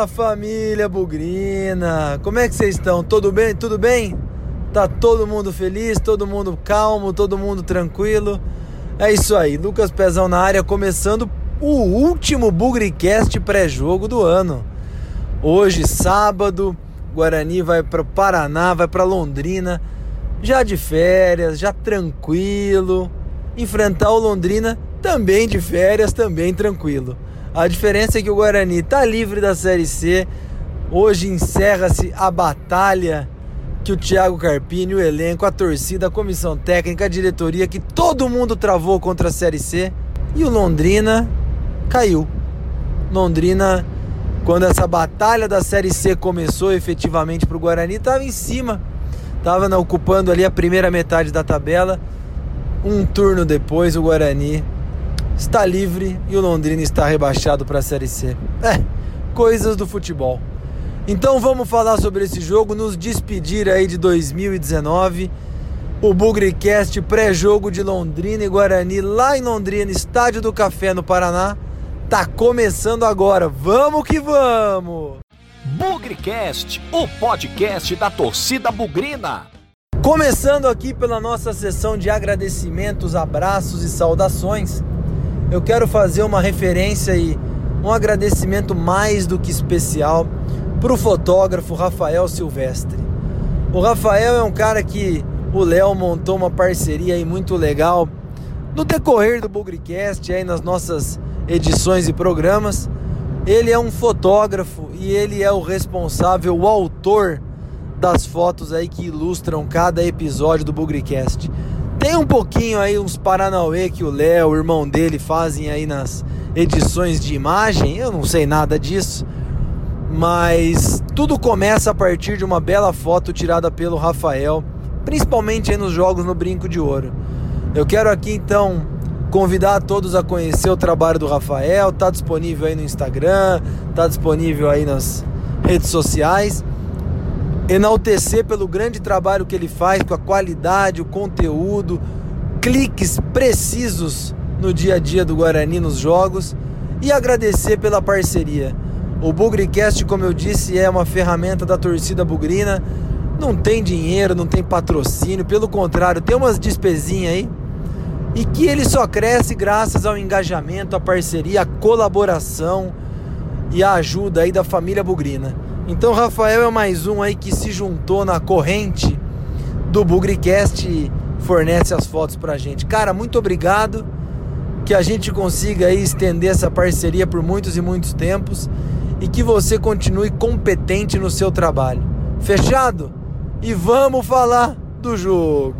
Fala família Bugrina, como é que vocês estão? Tudo bem? Tudo bem? Tá todo mundo feliz, todo mundo calmo, todo mundo tranquilo? É isso aí, Lucas Pezão na área, começando o último Bugricast pré-jogo do ano. Hoje, sábado, Guarani vai para Paraná, vai para Londrina, já de férias, já tranquilo. Enfrentar o Londrina também de férias, também tranquilo. A diferença é que o Guarani está livre da Série C. Hoje encerra-se a batalha que o Thiago Carpini, o elenco, a torcida, a comissão técnica, a diretoria, que todo mundo travou contra a Série C. E o Londrina caiu. Londrina, quando essa batalha da Série C começou efetivamente para o Guarani, estava em cima. Estava ocupando ali a primeira metade da tabela. Um turno depois, o Guarani está livre e o Londrina está rebaixado para a Série C. É, coisas do futebol. Então vamos falar sobre esse jogo, nos despedir aí de 2019. O Bugricast pré-jogo de Londrina e Guarani lá em Londrina, Estádio do Café no Paraná, tá começando agora. Vamos que vamos! Bugricast, o podcast da torcida bugrina. Começando aqui pela nossa sessão de agradecimentos, abraços e saudações eu quero fazer uma referência e um agradecimento mais do que especial para o fotógrafo Rafael Silvestre. O Rafael é um cara que o Léo montou uma parceria aí muito legal no decorrer do Bugricast, aí nas nossas edições e programas. Ele é um fotógrafo e ele é o responsável, o autor das fotos aí que ilustram cada episódio do Bugricast. Tem um pouquinho aí uns Paranauê que o Léo, o irmão dele, fazem aí nas edições de imagem. Eu não sei nada disso. Mas tudo começa a partir de uma bela foto tirada pelo Rafael, principalmente aí nos jogos no Brinco de Ouro. Eu quero aqui então convidar todos a conhecer o trabalho do Rafael, tá disponível aí no Instagram, tá disponível aí nas redes sociais enaltecer pelo grande trabalho que ele faz com a qualidade, o conteúdo, cliques precisos no dia a dia do Guarani nos jogos e agradecer pela parceria. O Bugricast, como eu disse, é uma ferramenta da torcida bugrina. Não tem dinheiro, não tem patrocínio, pelo contrário, tem umas despesinhas aí. E que ele só cresce graças ao engajamento, à parceria, à colaboração e à ajuda aí da família bugrina. Então Rafael é mais um aí que se juntou na corrente do Bugricast e fornece as fotos pra gente. Cara, muito obrigado. Que a gente consiga aí estender essa parceria por muitos e muitos tempos e que você continue competente no seu trabalho. Fechado? E vamos falar do jogo.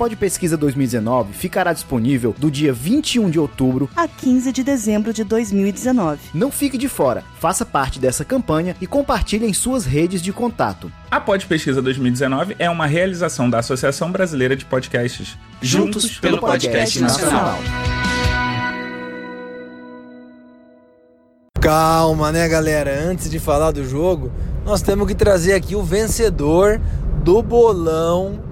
Pod Pesquisa 2019 ficará disponível do dia 21 de outubro a 15 de dezembro de 2019. Não fique de fora, faça parte dessa campanha e compartilhe em suas redes de contato. A Pod Pesquisa 2019 é uma realização da Associação Brasileira de Podcasts. Juntos, Juntos pelo, pelo Podcast, podcast Nacional. Calma, né, galera? Antes de falar do jogo, nós temos que trazer aqui o vencedor do bolão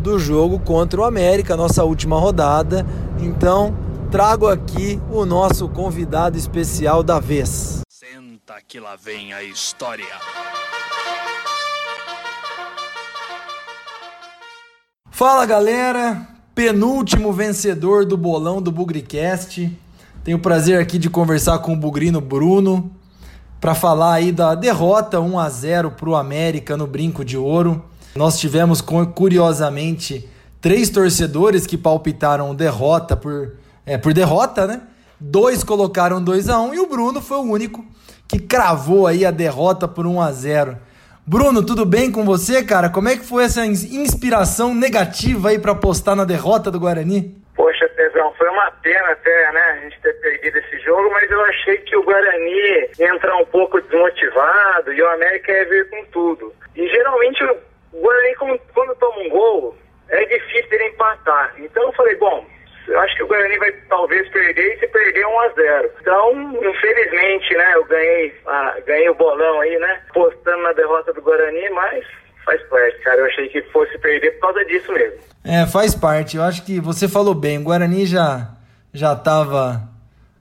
do jogo contra o América, nossa última rodada. Então, trago aqui o nosso convidado especial da vez. Senta que lá vem a história. Fala galera, penúltimo vencedor do bolão do Bugricast. Tenho o prazer aqui de conversar com o Bugrino Bruno para falar aí da derrota 1 a 0 para o América no Brinco de Ouro. Nós tivemos, curiosamente, três torcedores que palpitaram derrota por, é, por derrota, né? Dois colocaram 2 a 1 um, e o Bruno foi o único que cravou aí a derrota por 1 a 0. Bruno, tudo bem com você, cara? Como é que foi essa inspiração negativa aí para apostar na derrota do Guarani? Poxa, Não, foi uma pena até, né, a gente ter perdido esse jogo, mas eu achei que o Guarani ia entrar um pouco desmotivado e o América ia vir com tudo. E geralmente o Guarani, quando toma um gol, é difícil ele empatar. Então eu falei, bom, acho que o Guarani vai talvez perder e se perder 1 a 0 Então, infelizmente, né, eu ganhei, ah, ganhei o bolão aí, né, postando na derrota do Guarani, mas faz parte, cara. Eu achei que fosse perder por causa disso mesmo. É, faz parte. Eu acho que você falou bem. O Guarani já já tava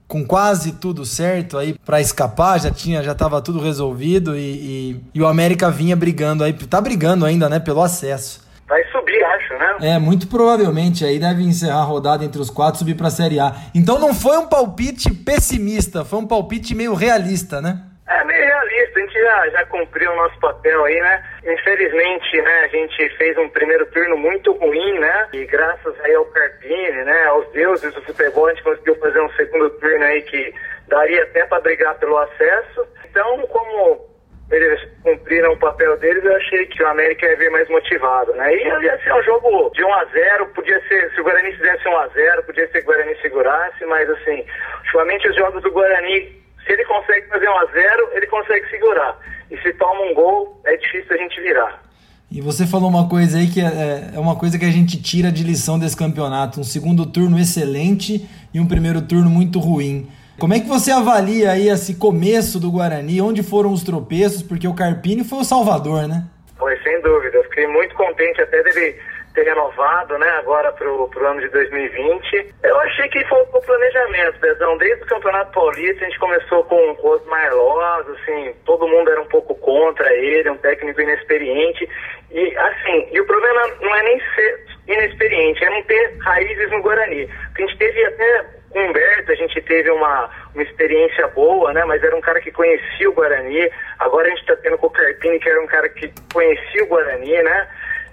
com quase tudo certo aí para escapar, já tinha, já tava tudo resolvido e, e, e, o América vinha brigando aí, tá brigando ainda, né, pelo acesso. Vai subir, acho, né? É, muito provavelmente aí deve encerrar a rodada entre os quatro e subir pra Série A. Então não foi um palpite pessimista, foi um palpite meio realista, né? É, meio realista, a gente já, já cumpriu o nosso papel aí, né? Infelizmente, né, a gente fez um primeiro turno muito ruim, né? E graças aí ao Carpini, né, aos deuses do futebol, a gente conseguiu fazer um segundo turno aí que daria até para brigar pelo acesso. Então, como eles cumpriram o papel deles, eu achei que o América ia vir mais motivado, né? E ia ser um jogo de 1 a 0 podia ser, se o Guarani fizesse 1 a 0 podia ser que o Guarani segurasse, mas assim, ultimamente os jogos do Guarani se ele consegue fazer um a zero, ele consegue segurar. E se toma um gol, é difícil a gente virar. E você falou uma coisa aí que é, é uma coisa que a gente tira de lição desse campeonato. Um segundo turno excelente e um primeiro turno muito ruim. Como é que você avalia aí esse começo do Guarani? Onde foram os tropeços? Porque o Carpini foi o salvador, né? Foi, sem dúvida. Eu fiquei muito contente até dele ter renovado, né, agora pro, pro ano de 2020. Eu achei que o planejamento, Bezão. Desde o Campeonato Paulista a gente começou com, o Osmar Loz, assim, todo mundo era um pouco contra ele, um técnico inexperiente. E, assim, e o problema não é nem ser inexperiente, é não ter raízes no Guarani. Porque a gente teve até Humberto, a gente teve uma, uma experiência boa, né? Mas era um cara que conhecia o Guarani. Agora a gente está tendo com o Carpini, que era um cara que conhecia o Guarani, né?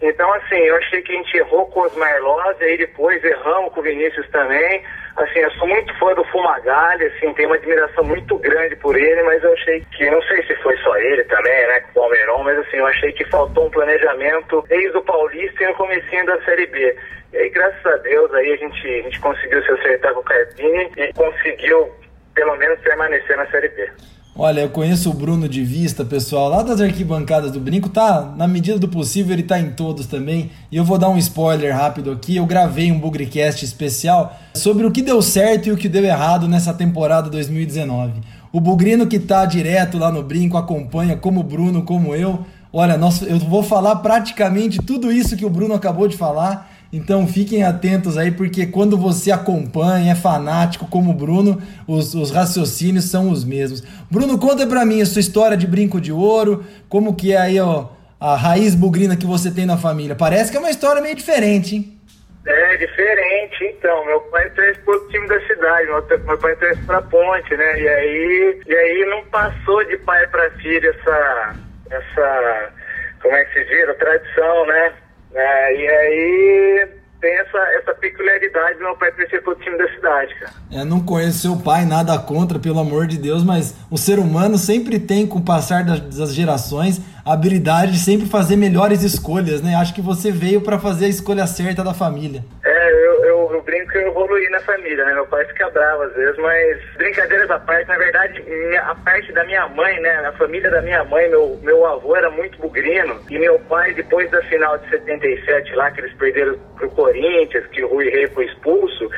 Então, assim, eu achei que a gente errou com os Marlos, e aí depois erramos com o Vinícius também. Assim, eu sou muito fã do Fumagalli, assim, tenho uma admiração muito grande por ele, mas eu achei que, não sei se foi só ele também, né, com o Palmeirão, mas assim, eu achei que faltou um planejamento desde o Paulista e no comecinho da Série B. E aí, graças a Deus, aí a gente, a gente conseguiu se acertar com o Carpini e conseguiu, pelo menos, permanecer na Série B. Olha, eu conheço o Bruno de vista, pessoal, lá das arquibancadas do Brinco, tá, na medida do possível, ele tá em todos também. E eu vou dar um spoiler rápido aqui. Eu gravei um Bugrecast especial sobre o que deu certo e o que deu errado nessa temporada 2019. O Bugrino que tá direto lá no Brinco acompanha, como o Bruno, como eu. Olha, nós, eu vou falar praticamente tudo isso que o Bruno acabou de falar. Então fiquem atentos aí, porque quando você acompanha, é fanático como o Bruno, os, os raciocínios são os mesmos. Bruno, conta pra mim a sua história de brinco de ouro, como que é aí ó, a raiz bugrina que você tem na família. Parece que é uma história meio diferente, hein? É, diferente, então. Meu pai trouxe pro time da cidade, meu, pai trouxe pra ponte, né? E aí, e aí não passou de pai pra filha essa, essa, como é que se diz, a tradição, né? É, e aí tem essa, essa peculiaridade do meu pai crescer pro time da cidade, cara. É, não conheço seu pai, nada contra, pelo amor de Deus, mas o ser humano sempre tem, com o passar das, das gerações, a habilidade de sempre fazer melhores escolhas, né? Acho que você veio para fazer a escolha certa da família. É, eu, eu, brinco que eu evoluí na família, né? Meu pai fica bravo às vezes, mas brincadeiras à parte, na verdade, a parte da minha mãe, né? A família da minha mãe, meu, meu avô era muito bugrino, e meu pai, depois da final de 77 lá, que eles perderam pro Corinthians, que o Rui Rei foi expulso,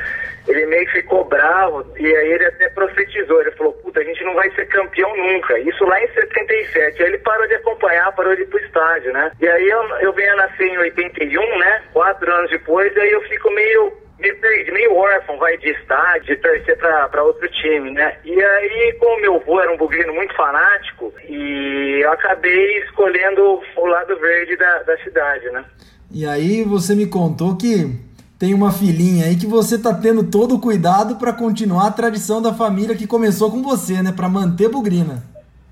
ele meio que ficou bravo, e aí ele até profetizou, ele falou, puta, a gente não vai ser campeão nunca. Isso lá em 77. Aí ele parou de acompanhar, parou de ir pro estádio, né? E aí eu, eu venho a nascer em 81, né? Quatro anos depois, aí eu fico meio meio perdido, meio órfão, vai de torcer para outro time, né? E aí, como meu avô era um bugrino muito fanático, e eu acabei escolhendo o lado verde da, da cidade, né? E aí você me contou que tem uma filhinha aí que você tá tendo todo o cuidado para continuar a tradição da família que começou com você, né? Para manter Bugrina.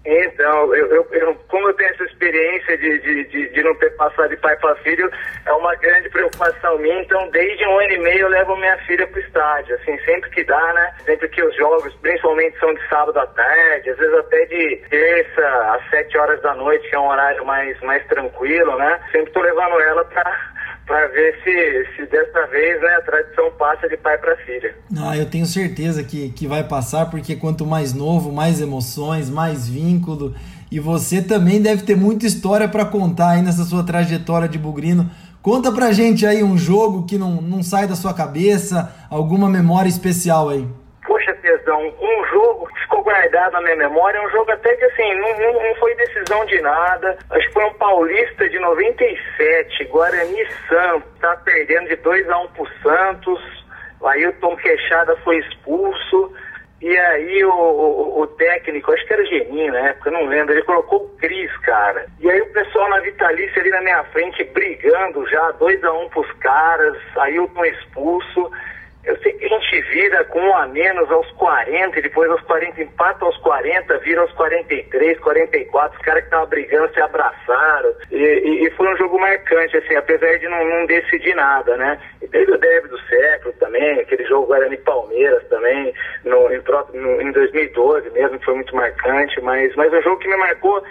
Então, eu, eu, eu, como eu tenho essa experiência de, de, de, de não ter passado de pai para filho, é uma grande preocupação minha. Então, desde um ano e meio, eu levo minha filha pro estádio. Assim, sempre que dá, né? Sempre que os jogos, principalmente, são de sábado à tarde, às vezes até de terça às sete horas da noite, que é um horário mais, mais tranquilo, né? Sempre tô levando ela pra para ver se, se dessa vez né, a tradição passa de pai para filha. Ah, eu tenho certeza que, que vai passar, porque quanto mais novo, mais emoções, mais vínculo. E você também deve ter muita história para contar aí nessa sua trajetória de bugrino. Conta pra gente aí um jogo que não, não sai da sua cabeça, alguma memória especial aí. Poxa, Tesão, um jogo guardado na minha memória, um jogo até que assim, não, não, não foi decisão de nada. Acho que foi um paulista de 97, Guarani Santos, tá perdendo de 2 a 1 um pro Santos. O Tom Queixada foi expulso. E aí o, o, o, técnico, acho que era Geninho na época, não lembro, ele colocou o Cris, cara. E aí o pessoal na Vitalícia ali na minha frente brigando já, 2 a 1 um pros caras, Tom expulso. Eu sei que a gente vira com um a menos aos 40, e depois aos 40 empata aos 40, vira aos 43, 44, os caras que estavam brigando se abraçaram. E, e, e, foi um jogo marcante, assim, apesar de não, não decidir nada, né? E teve o derby do século também, aquele jogo Guarani Palmeiras também, no, em, no, em 2012 mesmo, que foi muito marcante, mas, mas o jogo que me marcou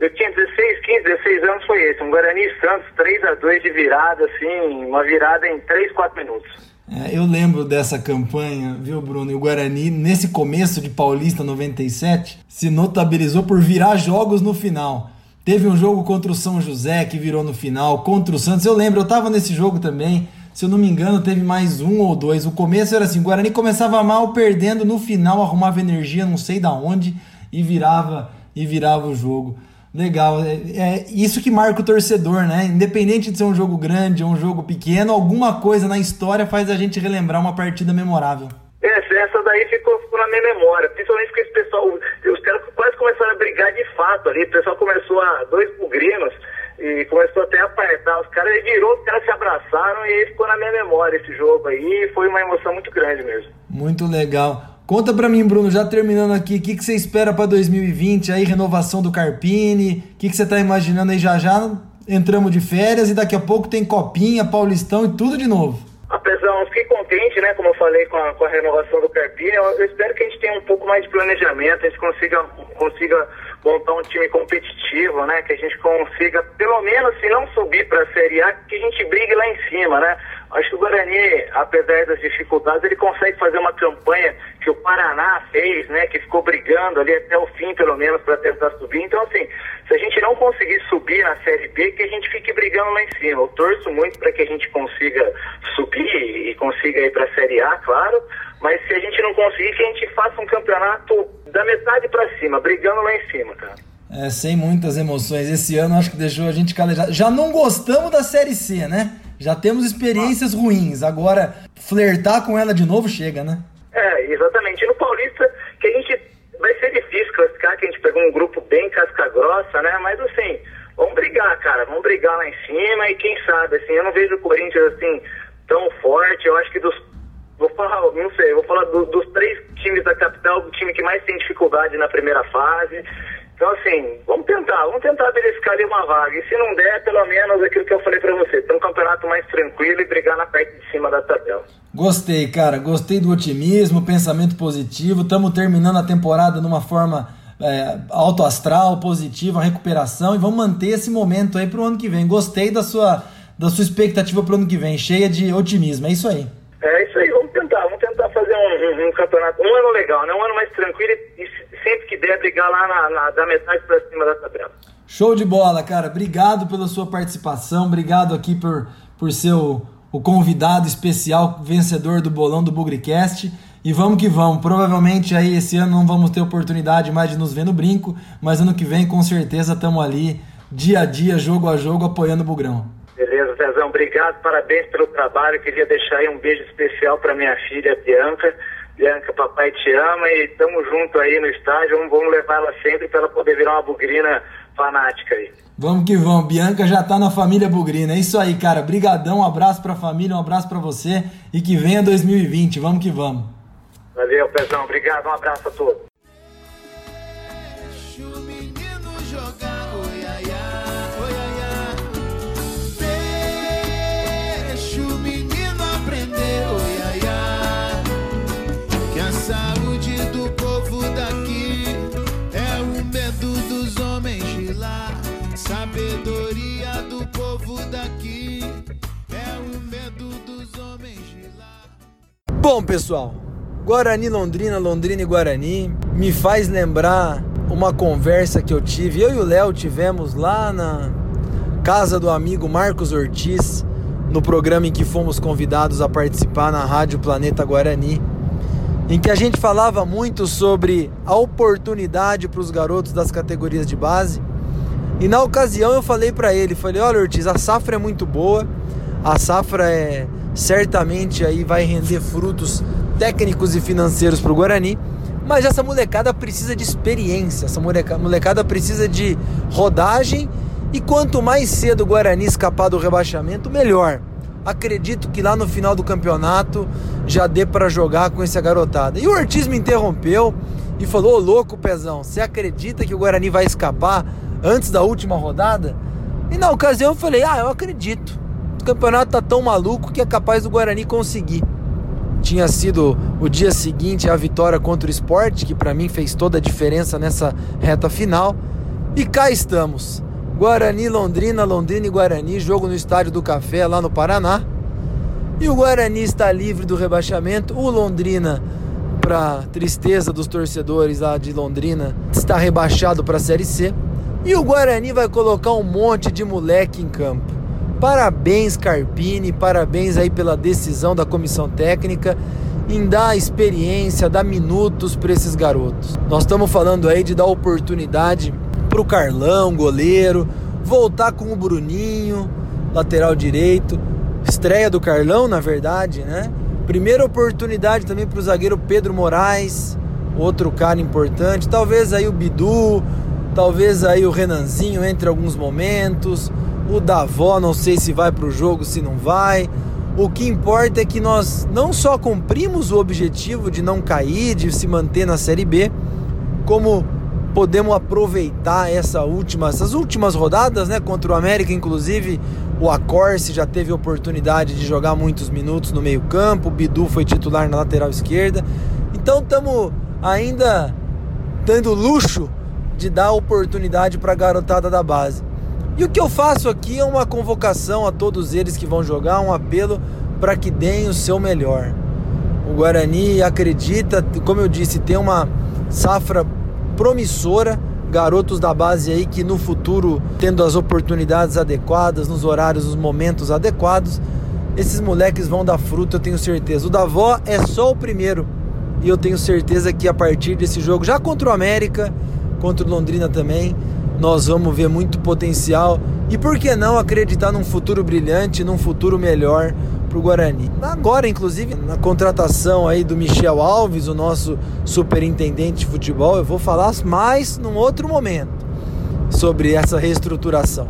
eu tinha 16, 15, 16 anos foi esse, um Guarani Santos 3 a 2 de virada, assim, uma virada em 3, 4 minutos. É, eu lembro dessa campanha, viu, Bruno? E o Guarani, nesse começo de Paulista 97, se notabilizou por virar jogos no final. Teve um jogo contra o São José que virou no final, contra o Santos. Eu lembro, eu tava nesse jogo também. Se eu não me engano, teve mais um ou dois. O começo era assim: o Guarani começava mal, perdendo, no final arrumava energia, não sei da onde, e virava e virava o jogo. Legal, é, é, isso que marca o torcedor, né? Independente de ser um jogo grande ou um jogo pequeno, alguma coisa na história faz a gente relembrar uma partida memorável. Essa, essa daí ficou, ficou na minha memória, principalmente porque esse pessoal, os caras quase começaram a brigar de fato ali, o pessoal começou a, dois bugrinos, e começou até a apertar os caras, ele virou, os caras se abraçaram e ficou na minha memória esse jogo aí, foi uma emoção muito grande mesmo. Muito legal. Conta pra mim, Bruno, já terminando aqui, o que, que você espera para 2020? Aí, renovação do Carpini, o que, que você tá imaginando aí já já? Entramos de férias e daqui a pouco tem Copinha, Paulistão e tudo de novo. Apesar, eu fiquei contente, né, como eu falei, com a, com a renovação do Carpini. Eu, eu, espero que a gente tenha um pouco mais de planejamento, a gente consiga, consiga montar um time competitivo, né, que a gente consiga, pelo menos, se não subir para a Série A, que a gente brigue lá em cima, né? Acho que o Guarani, apesar das dificuldades, ele consegue fazer uma campanha que o Paraná fez, né? Que ficou brigando ali até o fim, pelo menos, para tentar subir. Então, assim, se a gente não conseguir subir na Série B, que a gente fique brigando lá em cima. Eu torço muito para que a gente consiga subir e consiga ir para a Série A, claro. Mas se a gente não conseguir, que a gente faça um campeonato da metade para cima, brigando lá em cima, cara. É, sem muitas emoções. Esse ano acho que deixou a gente calejado. Já não gostamos da Série C, né? Já temos experiências ruins. Agora, flertar com ela de novo chega, né? É, exatamente. No Paulista, que a gente vai ser difícil classificar, que a gente pegou um grupo bem casca grossa, né? Mas assim, vamos brigar, cara. Vamos brigar lá em cima e quem sabe, assim, eu não vejo o Corinthians assim tão forte. Eu acho que dos. Vou falar, não sei, vou falar do, dos três times da capital, o time que mais tem dificuldade na primeira fase. Então, assim, vamos tentar, vamos tentar verificar ali uma vaga. E se não der, pelo menos aquilo que eu falei para você, ter um campeonato mais tranquilo e brigar na parte de cima da tabela. Gostei, cara, gostei do otimismo, pensamento positivo. Estamos terminando a temporada numa forma é, alto astral, positiva, recuperação e vamos manter esse momento aí para o ano que vem. Gostei da sua, da sua expectativa para o ano que vem, cheia de otimismo. É isso aí. É isso aí, vamos tentar, vamos tentar fazer um, um, um campeonato, um ano legal, né? um ano mais tranquilo e, e sempre que der, brigar lá na, na da metade para cima da tabela. Show de bola, cara. Obrigado pela sua participação. Obrigado aqui por, por ser o, o convidado especial vencedor do bolão do Bugricast. E vamos que vamos. Provavelmente aí esse ano não vamos ter oportunidade mais de nos ver no brinco, mas ano que vem com certeza estamos ali dia a dia, jogo a jogo, apoiando o Bugrão. Beleza, Zezão. Obrigado, parabéns pelo trabalho. Queria deixar aí um beijo especial para minha filha Bianca Bianca, papai te ama e estamos junto aí no estádio. Vamos levar ela sempre para ela poder virar uma bugrina fanática aí. Vamos que vamos. Bianca já tá na família Bugrina. É isso aí, cara. Brigadão, um abraço pra família, um abraço para você e que venha 2020. Vamos que vamos. Valeu, Pezão. Obrigado. Um abraço a todos. sabedoria do povo daqui. Bom, pessoal, Guarani Londrina, Londrina e Guarani me faz lembrar uma conversa que eu tive, eu e o Léo tivemos lá na casa do amigo Marcos Ortiz, no programa em que fomos convidados a participar na Rádio Planeta Guarani, em que a gente falava muito sobre a oportunidade para os garotos das categorias de base. E na ocasião eu falei para ele, falei: "Olha, Ortiz, a safra é muito boa. A safra é certamente aí vai render frutos técnicos e financeiros para o Guarani, mas essa molecada precisa de experiência, essa molecada precisa de rodagem e quanto mais cedo o Guarani escapar do rebaixamento, melhor. Acredito que lá no final do campeonato já dê para jogar com essa garotada. E o Ortiz me interrompeu e falou: Ô louco, pezão, você acredita que o Guarani vai escapar antes da última rodada? E na ocasião eu falei: Ah, eu acredito. O campeonato tá tão maluco que é capaz do Guarani conseguir tinha sido o dia seguinte a vitória contra o esporte, que para mim fez toda a diferença nessa reta final. E cá estamos. Guarani, Londrina, Londrina e Guarani, jogo no Estádio do Café, lá no Paraná. E o Guarani está livre do rebaixamento. O Londrina, para tristeza dos torcedores lá de Londrina, está rebaixado para a Série C. E o Guarani vai colocar um monte de moleque em campo. Parabéns, Carpini, parabéns aí pela decisão da comissão técnica em dar experiência, dar minutos para esses garotos. Nós estamos falando aí de dar oportunidade para o Carlão, goleiro, voltar com o Bruninho, lateral direito, estreia do Carlão, na verdade, né? Primeira oportunidade também para o zagueiro Pedro Moraes, outro cara importante. Talvez aí o Bidu, talvez aí o Renanzinho entre alguns momentos. O Davó, não sei se vai para o jogo, se não vai. O que importa é que nós não só cumprimos o objetivo de não cair, de se manter na Série B, como podemos aproveitar essa última, essas últimas rodadas, né? Contra o América, inclusive, o Acorce já teve oportunidade de jogar muitos minutos no meio-campo, o Bidu foi titular na lateral esquerda. Então estamos ainda dando luxo de dar oportunidade para a garotada da base. E o que eu faço aqui é uma convocação a todos eles que vão jogar, um apelo para que deem o seu melhor. O Guarani acredita, como eu disse, tem uma safra promissora, garotos da base aí que no futuro, tendo as oportunidades adequadas, nos horários, nos momentos adequados, esses moleques vão dar fruto, eu tenho certeza. O da avó é só o primeiro. E eu tenho certeza que a partir desse jogo, já contra o América, contra o Londrina também, nós vamos ver muito potencial e por que não acreditar num futuro brilhante, num futuro melhor para o Guarani. Agora, inclusive, na contratação aí do Michel Alves, o nosso superintendente de futebol, eu vou falar mais num outro momento sobre essa reestruturação.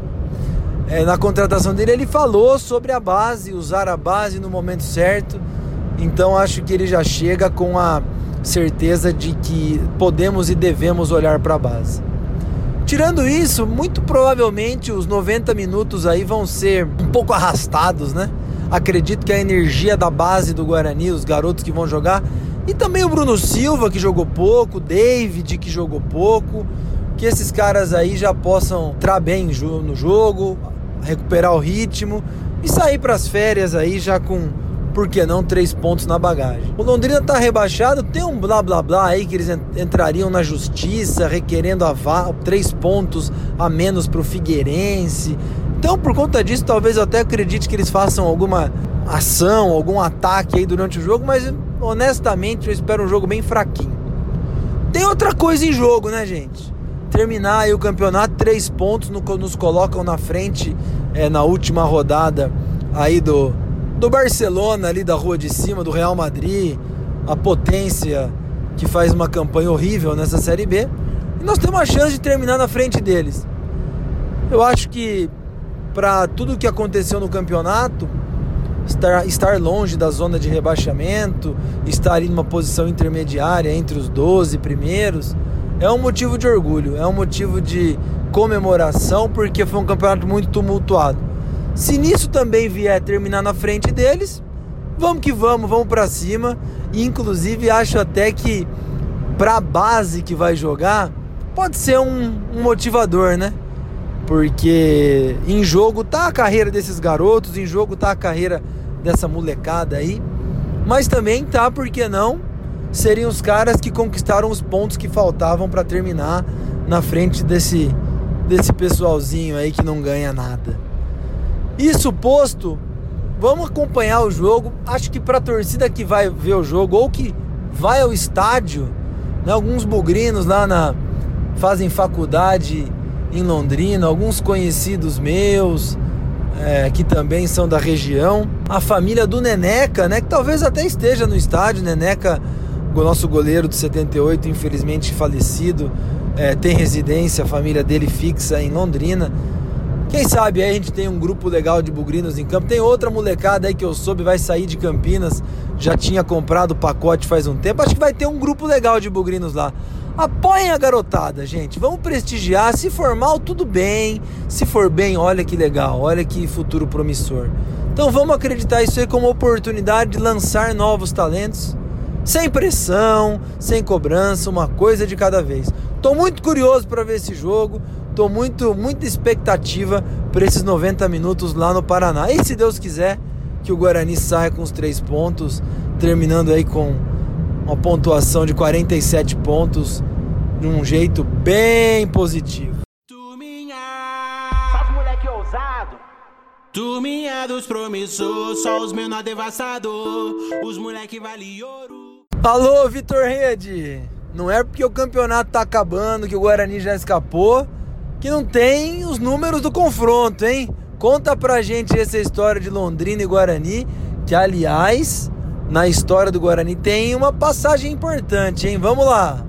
É, na contratação dele, ele falou sobre a base, usar a base no momento certo. Então, acho que ele já chega com a certeza de que podemos e devemos olhar para a base. Tirando isso, muito provavelmente os 90 minutos aí vão ser um pouco arrastados, né? Acredito que a energia da base do Guarani, os garotos que vão jogar, e também o Bruno Silva que jogou pouco, o David que jogou pouco, que esses caras aí já possam entrar bem no jogo, recuperar o ritmo e sair para as férias aí já com por que não três pontos na bagagem? O Londrina tá rebaixado, tem um blá blá blá aí que eles entrariam na justiça requerendo a três pontos a menos pro Figueirense. Então, por conta disso, talvez eu até acredite que eles façam alguma ação, algum ataque aí durante o jogo, mas honestamente eu espero um jogo bem fraquinho. Tem outra coisa em jogo, né, gente? Terminar aí o campeonato, três pontos nos colocam na frente é, na última rodada aí do, do Barcelona ali da rua de cima, do Real Madrid, a potência que faz uma campanha horrível nessa Série B. E nós temos a chance de terminar na frente deles. Eu acho que para tudo o que aconteceu no campeonato, estar, estar longe da zona de rebaixamento, estar em uma posição intermediária entre os 12 primeiros, é um motivo de orgulho, é um motivo de comemoração, porque foi um campeonato muito tumultuado. Se nisso também vier terminar na frente deles, vamos que vamos, vamos para cima. E, inclusive acho até que para a base que vai jogar pode ser um, um, motivador, né? Porque em jogo tá a carreira desses garotos, em jogo tá a carreira dessa molecada aí. mas também tá, por que não? Seriam os caras que conquistaram os pontos que faltavam para terminar na frente desse, desse pessoalzinho aí que não ganha nada. Isso posto, vamos acompanhar o jogo. Acho que para a torcida que vai ver o jogo ou que vai ao estádio, né, alguns bugrinos lá na fazem faculdade em Londrina, alguns conhecidos meus é, que também são da região, a família do Neneca, né, que talvez até esteja no estádio, Neneca, o nosso goleiro de 78, infelizmente falecido, é, tem residência, a família dele fixa em Londrina. Quem sabe aí a gente tem um grupo legal de bugrinos em campo. Tem outra molecada aí que eu soube vai sair de Campinas, já tinha comprado o pacote faz um tempo. Acho que vai ter um grupo legal de bugrinos lá. Apoiem a garotada, gente. Vamos prestigiar. Se for mal, tudo bem. Se for bem, olha que legal. Olha que futuro promissor. Então vamos acreditar isso aí como oportunidade de lançar novos talentos. Sem pressão, sem cobrança, uma coisa de cada vez. Tô muito curioso para ver esse jogo. Tô muito, muita expectativa para esses 90 minutos lá no Paraná. E se Deus quiser que o Guarani saia com os três pontos, terminando aí com uma pontuação de 47 pontos de um jeito bem positivo. Turminha, faz moleque ousado. Turminha dos promissores, só os menor devastador. Os moleque vale ouro. Alô, Vitor Rede. Não é porque o campeonato tá acabando, que o Guarani já escapou, que não tem os números do confronto, hein? Conta pra gente essa história de Londrina e Guarani, que aliás na história do Guarani tem uma passagem importante, hein? Vamos lá!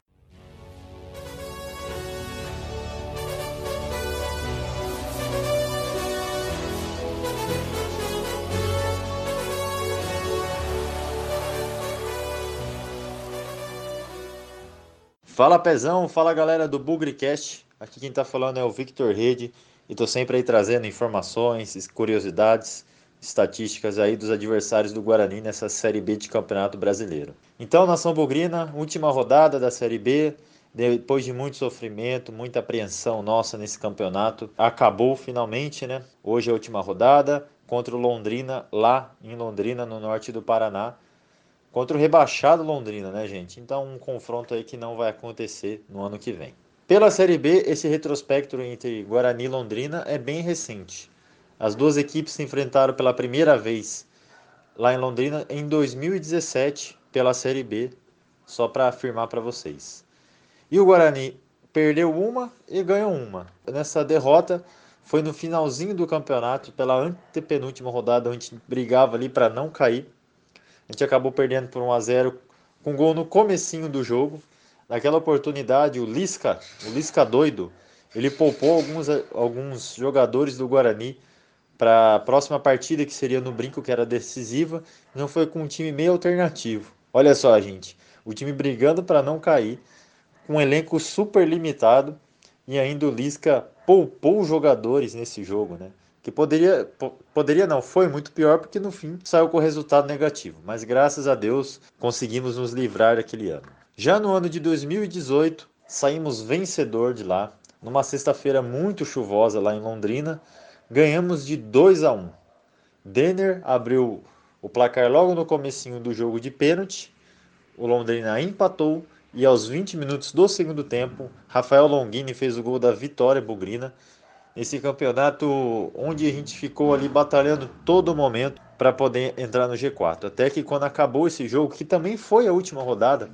Fala Pezão, fala galera do Bugricast. Aqui quem tá falando é o Victor Rede e tô sempre aí trazendo informações, curiosidades estatísticas aí dos adversários do Guarani nessa Série B de Campeonato Brasileiro. Então, Nação Bugrina, última rodada da Série B, depois de muito sofrimento, muita apreensão nossa nesse campeonato, acabou finalmente, né? Hoje é a última rodada contra o Londrina, lá em Londrina, no norte do Paraná. Contra o rebaixado Londrina, né, gente? Então, um confronto aí que não vai acontecer no ano que vem. Pela Série B, esse retrospecto entre Guarani e Londrina é bem recente. As duas equipes se enfrentaram pela primeira vez lá em Londrina em 2017 pela Série B, só para afirmar para vocês. E o Guarani perdeu uma e ganhou uma. Nessa derrota foi no finalzinho do campeonato, pela antepenúltima rodada, a gente brigava ali para não cair. A gente acabou perdendo por 1 a 0 com gol no comecinho do jogo. Naquela oportunidade, o Lisca, o Lisca doido, ele poupou alguns, alguns jogadores do Guarani para a próxima partida, que seria no Brinco, que era decisiva, não foi com um time meio alternativo. Olha só, gente, o time brigando para não cair, com um elenco super limitado, e ainda o Lisca poupou jogadores nesse jogo, né? Que poderia, poderia não, foi muito pior porque no fim saiu com resultado negativo, mas graças a Deus conseguimos nos livrar daquele ano. Já no ano de 2018, saímos vencedor de lá, numa sexta-feira muito chuvosa lá em Londrina, ganhamos de 2 a 1. Denner abriu o placar logo no comecinho do jogo de pênalti. O Londrina empatou e aos 20 minutos do segundo tempo, Rafael Longini fez o gol da vitória bugrina. Nesse campeonato onde a gente ficou ali batalhando todo momento para poder entrar no G4. Até que quando acabou esse jogo, que também foi a última rodada,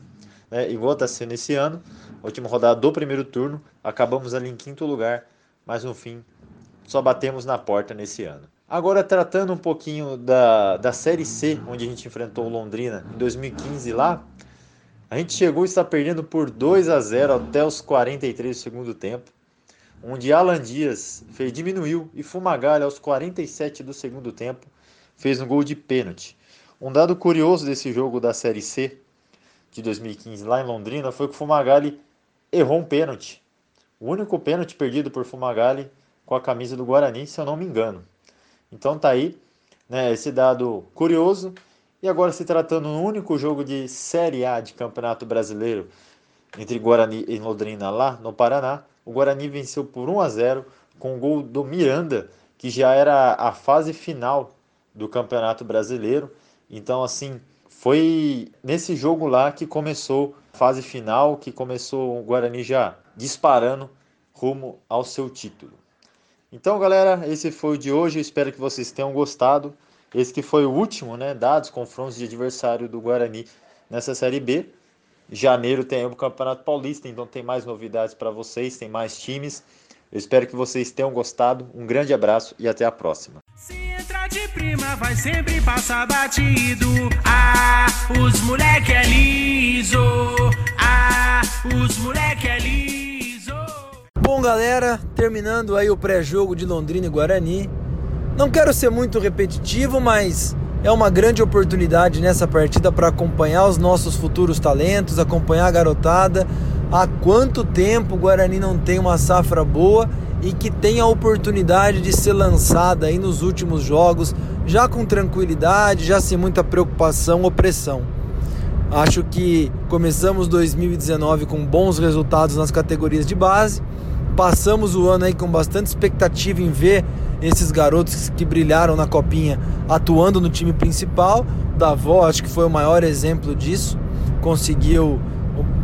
né, igual está sendo esse ano, última rodada do primeiro turno, acabamos ali em quinto lugar, mas no fim só batemos na porta nesse ano. Agora, tratando um pouquinho da, da Série C, onde a gente enfrentou o Londrina em 2015 lá, a gente chegou a estar perdendo por 2 a 0 até os 43 do segundo tempo, onde Alan Dias fez, diminuiu e Fumagalli aos 47 do segundo tempo fez um gol de pênalti. Um dado curioso desse jogo da Série C de 2015 lá em Londrina foi que o Fumagalli errou um pênalti. O único pênalti perdido por Fumagalli com a camisa do Guarani, se eu não me engano. Então tá aí, né, esse dado curioso. E agora se tratando do único jogo de Série A de Campeonato Brasileiro entre Guarani e Londrina lá no Paraná, o Guarani venceu por 1 a 0 com o gol do Miranda, que já era a fase final do Campeonato Brasileiro. Então assim, Foi nesse jogo lá que começou a fase final, que começou o Guarani já disparando rumo ao seu título. Então, galera, esse foi o de hoje. Eu espero que vocês tenham gostado. Esse que foi o último, né? Dados, confrontos de adversário do Guarani nessa Série B. Janeiro tem o Campeonato Paulista, então tem mais novidades para vocês, tem mais times. Eu espero que vocês tenham gostado. Um grande abraço e até a próxima. De prima, vai sempre passar batido. Ah, os moleque é liso. Ah, os moleque é liso. Bom, galera, terminando aí o pré-jogo de Londrina e Guarani. Não quero ser muito repetitivo, mas é uma grande oportunidade nessa partida para acompanhar os nossos futuros talentos, acompanhar a garotada. Há quanto tempo o Guarani não tem uma safra boa e que tem a oportunidade de ser lançada aí nos últimos jogos, já com tranquilidade, já sem muita preocupação ou pressão. Acho que começamos 2019 com bons resultados nas categorias de base. Passamos o ano aí com bastante expectativa em ver esses garotos que brilharam na copinha atuando no time principal. Davó, acho que foi o maior exemplo disso. Conseguiu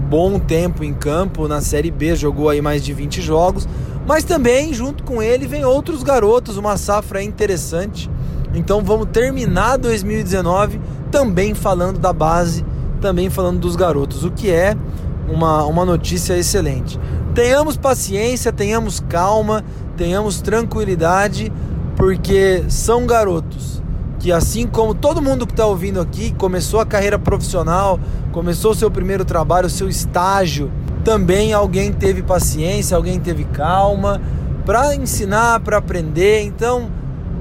bom tempo em campo na Série B, jogou aí mais de 20 jogos. Mas também, junto com ele, vem outros garotos, uma safra interessante. Então vamos terminar 2019 também falando da base, também falando dos garotos, o que é uma, uma notícia excelente. Tenhamos paciência, tenhamos calma, tenhamos tranquilidade, porque são garotos que, assim como todo mundo que está ouvindo aqui, começou a carreira profissional, começou o seu primeiro trabalho, o seu estágio, também alguém teve paciência, alguém teve calma para ensinar, para aprender. Então,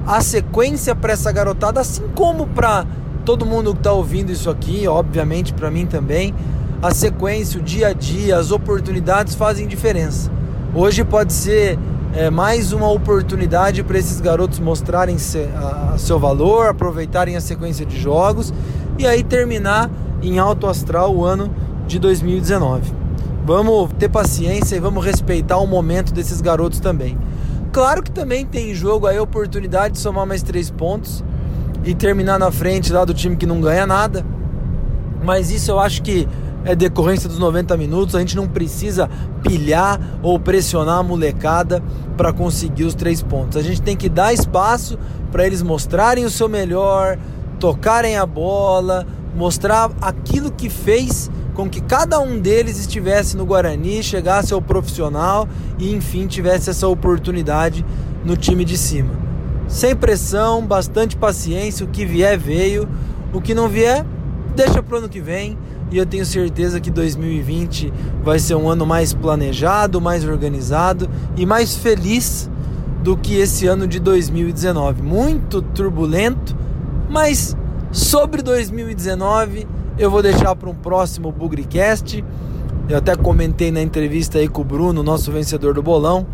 a sequência para essa garotada, assim como para todo mundo que está ouvindo isso aqui, obviamente para mim também, a sequência, o dia a dia, as oportunidades fazem diferença. Hoje pode ser é, mais uma oportunidade para esses garotos mostrarem seu valor, aproveitarem a sequência de jogos e aí terminar em alto astral o ano de 2019. Vamos ter paciência e vamos respeitar o momento desses garotos também. Claro que também tem em jogo aí a oportunidade de somar mais três pontos e terminar na frente lá do time que não ganha nada. Mas isso eu acho que é decorrência dos 90 minutos, a gente não precisa pilhar ou pressionar a molecada para conseguir os três pontos. A gente tem que dar espaço para eles mostrarem o seu melhor, tocarem a bola, mostrar aquilo que fez com que cada um deles estivesse no Guarani, chegasse ao profissional e enfim tivesse essa oportunidade no time de cima. Sem pressão, bastante paciência, o que vier veio, o que não vier, deixa pro ano que vem e eu tenho certeza que 2020 vai ser um ano mais planejado, mais organizado e mais feliz do que esse ano de 2019. Muito turbulento, mas sobre 2019 eu vou deixar para um próximo Bugrecast. Eu até comentei na entrevista aí com o Bruno, nosso vencedor do bolão.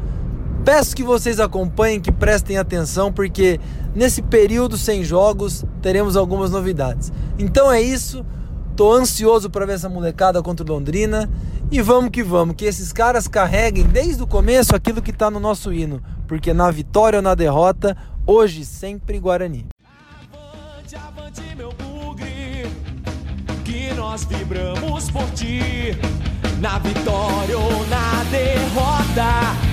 Peço que vocês acompanhem, que prestem atenção, porque nesse período sem jogos teremos algumas novidades. Então é isso. Tô ansioso para ver essa molecada contra o Londrina. E vamos que vamos, que esses caras carreguem desde o começo aquilo que está no nosso hino. Porque na vitória ou na derrota, hoje sempre Guarani. Avante, avante, meu bugre, que nós vibramos por ti. Na vitória ou na derrota,